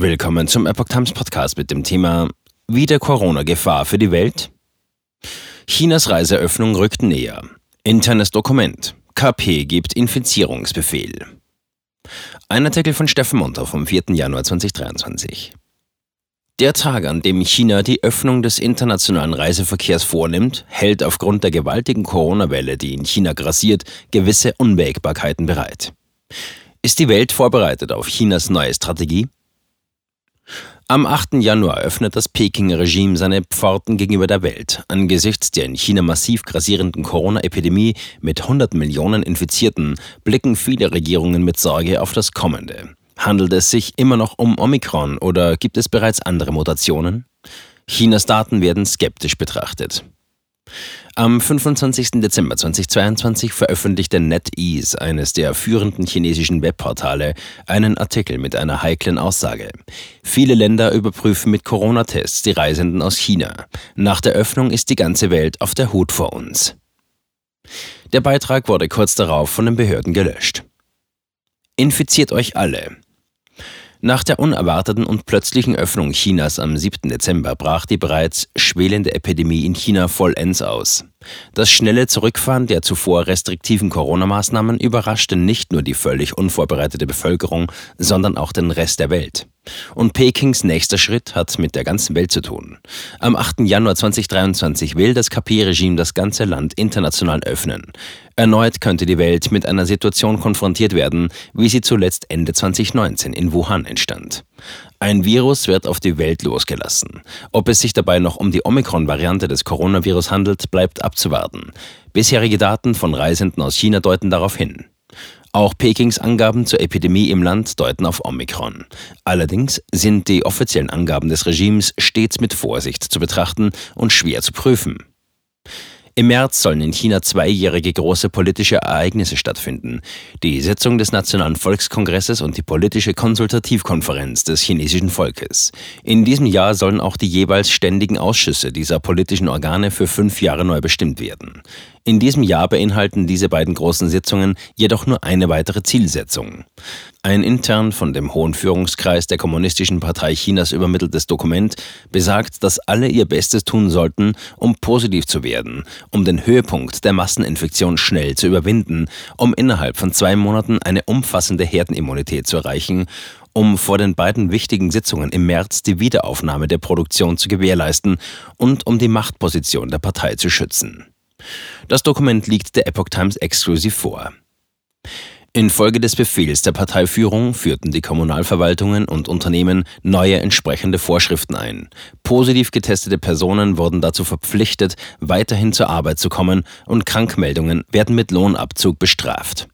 Willkommen zum Epoch Times Podcast mit dem Thema Wieder Corona-Gefahr für die Welt? Chinas Reiseöffnung rückt näher. Internes Dokument. KP gibt Infizierungsbefehl. Ein Artikel von Steffen Munter vom 4. Januar 2023. Der Tag, an dem China die Öffnung des internationalen Reiseverkehrs vornimmt, hält aufgrund der gewaltigen Corona-Welle, die in China grassiert, gewisse Unwägbarkeiten bereit. Ist die Welt vorbereitet auf Chinas neue Strategie? Am 8. Januar öffnet das Pekinger Regime seine Pforten gegenüber der Welt. Angesichts der in China massiv grassierenden Corona-Epidemie mit 100 Millionen Infizierten blicken viele Regierungen mit Sorge auf das Kommende. Handelt es sich immer noch um Omikron oder gibt es bereits andere Mutationen? Chinas Daten werden skeptisch betrachtet. Am 25. Dezember 2022 veröffentlichte NetEase, eines der führenden chinesischen Webportale, einen Artikel mit einer heiklen Aussage. Viele Länder überprüfen mit Corona-Tests die Reisenden aus China. Nach der Öffnung ist die ganze Welt auf der Hut vor uns. Der Beitrag wurde kurz darauf von den Behörden gelöscht. Infiziert euch alle. Nach der unerwarteten und plötzlichen Öffnung Chinas am 7. Dezember brach die bereits schwelende Epidemie in China vollends aus. Das schnelle Zurückfahren der zuvor restriktiven Corona-Maßnahmen überraschte nicht nur die völlig unvorbereitete Bevölkerung, sondern auch den Rest der Welt. Und Pekings nächster Schritt hat mit der ganzen Welt zu tun. Am 8. Januar 2023 will das KP-Regime das ganze Land international öffnen. Erneut könnte die Welt mit einer Situation konfrontiert werden, wie sie zuletzt Ende 2019 in Wuhan entstand. Ein Virus wird auf die Welt losgelassen. Ob es sich dabei noch um die Omikron-Variante des Coronavirus handelt, bleibt abzuwarten. Bisherige Daten von Reisenden aus China deuten darauf hin. Auch Pekings Angaben zur Epidemie im Land deuten auf Omikron. Allerdings sind die offiziellen Angaben des Regimes stets mit Vorsicht zu betrachten und schwer zu prüfen. Im März sollen in China zweijährige große politische Ereignisse stattfinden. Die Sitzung des Nationalen Volkskongresses und die politische Konsultativkonferenz des chinesischen Volkes. In diesem Jahr sollen auch die jeweils ständigen Ausschüsse dieser politischen Organe für fünf Jahre neu bestimmt werden. In diesem Jahr beinhalten diese beiden großen Sitzungen jedoch nur eine weitere Zielsetzung. Ein intern von dem Hohen Führungskreis der Kommunistischen Partei Chinas übermitteltes Dokument besagt, dass alle ihr Bestes tun sollten, um positiv zu werden, um den Höhepunkt der Masseninfektion schnell zu überwinden, um innerhalb von zwei Monaten eine umfassende Herdenimmunität zu erreichen um vor den beiden wichtigen Sitzungen im März die Wiederaufnahme der Produktion zu gewährleisten und um die Machtposition der Partei zu schützen. Das Dokument liegt der Epoch Times exklusiv vor. Infolge des Befehls der Parteiführung führten die Kommunalverwaltungen und Unternehmen neue entsprechende Vorschriften ein. Positiv getestete Personen wurden dazu verpflichtet, weiterhin zur Arbeit zu kommen und Krankmeldungen werden mit Lohnabzug bestraft.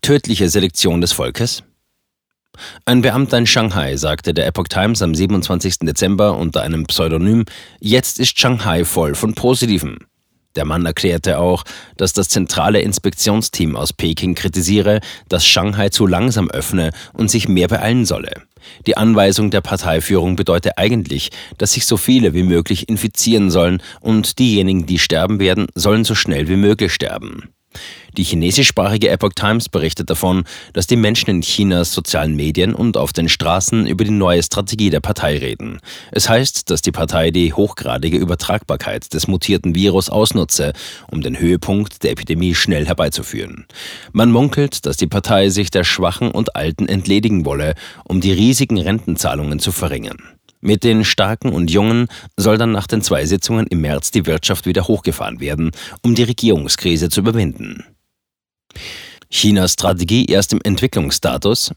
Tödliche Selektion des Volkes? Ein Beamter in Shanghai sagte der Epoch Times am 27. Dezember unter einem Pseudonym, jetzt ist Shanghai voll von Positiven. Der Mann erklärte auch, dass das zentrale Inspektionsteam aus Peking kritisiere, dass Shanghai zu langsam öffne und sich mehr beeilen solle. Die Anweisung der Parteiführung bedeutet eigentlich, dass sich so viele wie möglich infizieren sollen und diejenigen, die sterben werden, sollen so schnell wie möglich sterben. Die chinesischsprachige Epoch Times berichtet davon, dass die Menschen in Chinas sozialen Medien und auf den Straßen über die neue Strategie der Partei reden. Es heißt, dass die Partei die hochgradige Übertragbarkeit des mutierten Virus ausnutze, um den Höhepunkt der Epidemie schnell herbeizuführen. Man munkelt, dass die Partei sich der Schwachen und Alten entledigen wolle, um die riesigen Rentenzahlungen zu verringern. Mit den Starken und Jungen soll dann nach den zwei Sitzungen im März die Wirtschaft wieder hochgefahren werden, um die Regierungskrise zu überwinden. Chinas Strategie erst im Entwicklungsstatus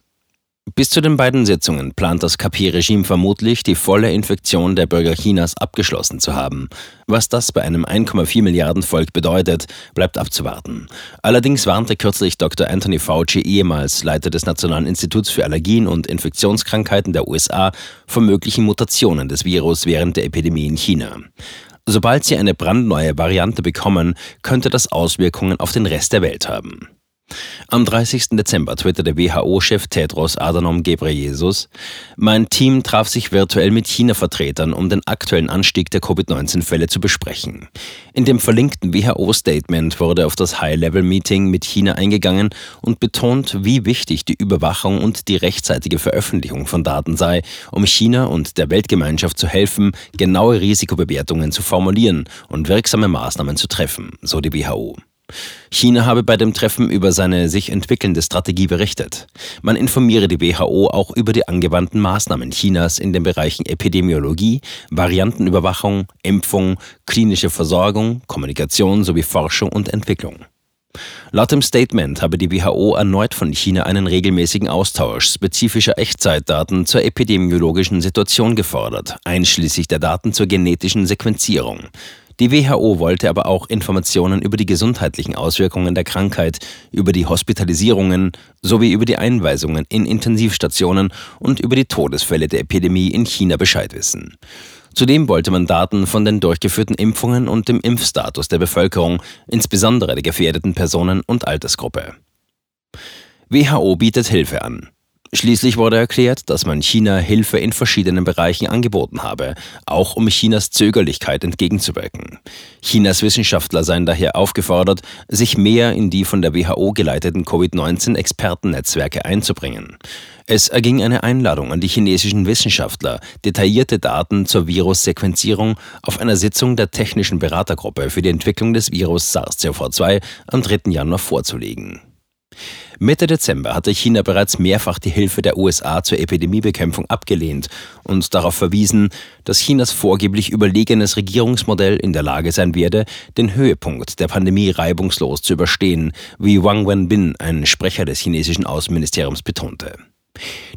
bis zu den beiden Sitzungen plant das KP-Regime vermutlich, die volle Infektion der Bürger Chinas abgeschlossen zu haben. Was das bei einem 1,4 Milliarden Volk bedeutet, bleibt abzuwarten. Allerdings warnte kürzlich Dr. Anthony Fauci, ehemals Leiter des Nationalen Instituts für Allergien und Infektionskrankheiten der USA, vor möglichen Mutationen des Virus während der Epidemie in China. Sobald sie eine brandneue Variante bekommen, könnte das Auswirkungen auf den Rest der Welt haben. Am 30. Dezember twitterte WHO-Chef Tedros Adhanom Ghebreyesus, mein Team traf sich virtuell mit China-Vertretern, um den aktuellen Anstieg der Covid-19-Fälle zu besprechen. In dem verlinkten WHO-Statement wurde auf das High-Level-Meeting mit China eingegangen und betont, wie wichtig die Überwachung und die rechtzeitige Veröffentlichung von Daten sei, um China und der Weltgemeinschaft zu helfen, genaue Risikobewertungen zu formulieren und wirksame Maßnahmen zu treffen, so die WHO. China habe bei dem Treffen über seine sich entwickelnde Strategie berichtet. Man informiere die WHO auch über die angewandten Maßnahmen Chinas in den Bereichen Epidemiologie, Variantenüberwachung, Impfung, klinische Versorgung, Kommunikation sowie Forschung und Entwicklung. Laut dem Statement habe die WHO erneut von China einen regelmäßigen Austausch spezifischer Echtzeitdaten zur epidemiologischen Situation gefordert, einschließlich der Daten zur genetischen Sequenzierung. Die WHO wollte aber auch Informationen über die gesundheitlichen Auswirkungen der Krankheit, über die Hospitalisierungen sowie über die Einweisungen in Intensivstationen und über die Todesfälle der Epidemie in China Bescheid wissen. Zudem wollte man Daten von den durchgeführten Impfungen und dem Impfstatus der Bevölkerung, insbesondere der gefährdeten Personen und Altersgruppe. WHO bietet Hilfe an. Schließlich wurde erklärt, dass man China Hilfe in verschiedenen Bereichen angeboten habe, auch um Chinas Zögerlichkeit entgegenzuwirken. Chinas Wissenschaftler seien daher aufgefordert, sich mehr in die von der WHO geleiteten Covid-19-Expertennetzwerke einzubringen. Es erging eine Einladung an die chinesischen Wissenschaftler, detaillierte Daten zur Virussequenzierung auf einer Sitzung der technischen Beratergruppe für die Entwicklung des Virus SARS-CoV-2 am 3. Januar vorzulegen. Mitte Dezember hatte China bereits mehrfach die Hilfe der USA zur Epidemiebekämpfung abgelehnt und darauf verwiesen, dass Chinas vorgeblich überlegenes Regierungsmodell in der Lage sein werde, den Höhepunkt der Pandemie reibungslos zu überstehen, wie Wang Wenbin, ein Sprecher des chinesischen Außenministeriums, betonte.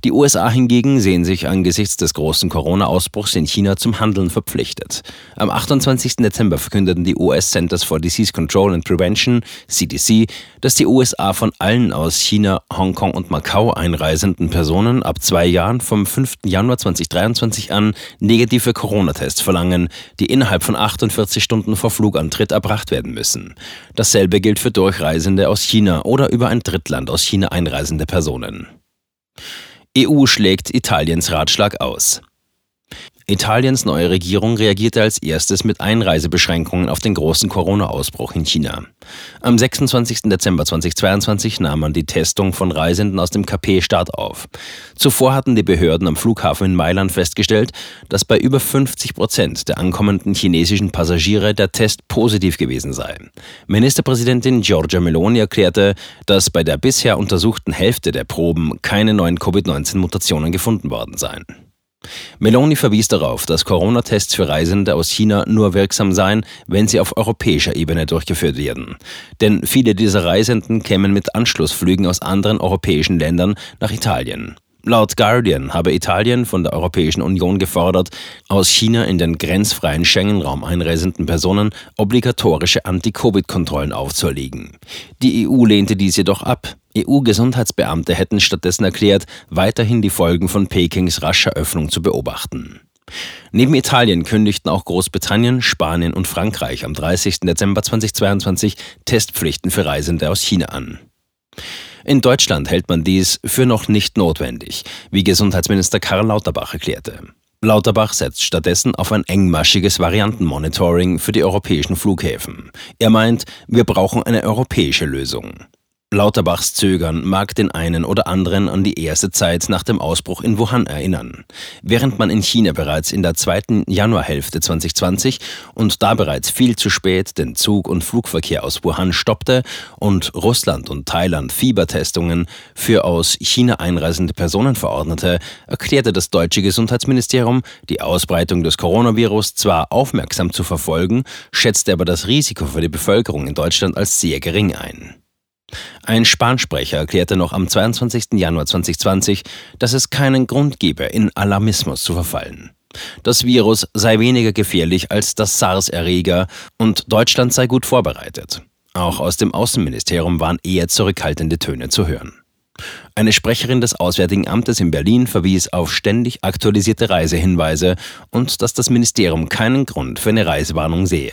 Die USA hingegen sehen sich angesichts des großen Corona-Ausbruchs in China zum Handeln verpflichtet. Am 28. Dezember verkündeten die US Centers for Disease Control and Prevention, CDC, dass die USA von allen aus China, Hongkong und Macau einreisenden Personen ab zwei Jahren vom 5. Januar 2023 an negative Corona-Tests verlangen, die innerhalb von 48 Stunden vor Flugantritt erbracht werden müssen. Dasselbe gilt für Durchreisende aus China oder über ein Drittland aus China einreisende Personen. EU schlägt Italiens Ratschlag aus. Italiens neue Regierung reagierte als erstes mit Einreisebeschränkungen auf den großen Corona-Ausbruch in China. Am 26. Dezember 2022 nahm man die Testung von Reisenden aus dem KP-Staat auf. Zuvor hatten die Behörden am Flughafen in Mailand festgestellt, dass bei über 50 Prozent der ankommenden chinesischen Passagiere der Test positiv gewesen sei. Ministerpräsidentin Giorgia Meloni erklärte, dass bei der bisher untersuchten Hälfte der Proben keine neuen Covid-19-Mutationen gefunden worden seien. Meloni verwies darauf, dass Corona-Tests für Reisende aus China nur wirksam seien, wenn sie auf europäischer Ebene durchgeführt werden. Denn viele dieser Reisenden kämen mit Anschlussflügen aus anderen europäischen Ländern nach Italien. Laut Guardian habe Italien von der Europäischen Union gefordert, aus China in den grenzfreien Schengen-Raum einreisenden Personen obligatorische Anti-Covid-Kontrollen aufzuerlegen. Die EU lehnte dies jedoch ab. EU-Gesundheitsbeamte hätten stattdessen erklärt, weiterhin die Folgen von Pekings rascher Öffnung zu beobachten. Neben Italien kündigten auch Großbritannien, Spanien und Frankreich am 30. Dezember 2022 Testpflichten für Reisende aus China an. In Deutschland hält man dies für noch nicht notwendig, wie Gesundheitsminister Karl Lauterbach erklärte. Lauterbach setzt stattdessen auf ein engmaschiges Variantenmonitoring für die europäischen Flughäfen. Er meint, wir brauchen eine europäische Lösung. Lauterbachs Zögern mag den einen oder anderen an die erste Zeit nach dem Ausbruch in Wuhan erinnern. Während man in China bereits in der zweiten Januarhälfte 2020 und da bereits viel zu spät den Zug- und Flugverkehr aus Wuhan stoppte und Russland und Thailand Fiebertestungen für aus China einreisende Personen verordnete, erklärte das deutsche Gesundheitsministerium, die Ausbreitung des Coronavirus zwar aufmerksam zu verfolgen, schätzte aber das Risiko für die Bevölkerung in Deutschland als sehr gering ein. Ein Spansprecher erklärte noch am 22. Januar 2020, dass es keinen Grund gebe, in Alarmismus zu verfallen. Das Virus sei weniger gefährlich als das SARS-Erreger und Deutschland sei gut vorbereitet. Auch aus dem Außenministerium waren eher zurückhaltende Töne zu hören. Eine Sprecherin des Auswärtigen Amtes in Berlin verwies auf ständig aktualisierte Reisehinweise und dass das Ministerium keinen Grund für eine Reisewarnung sehe.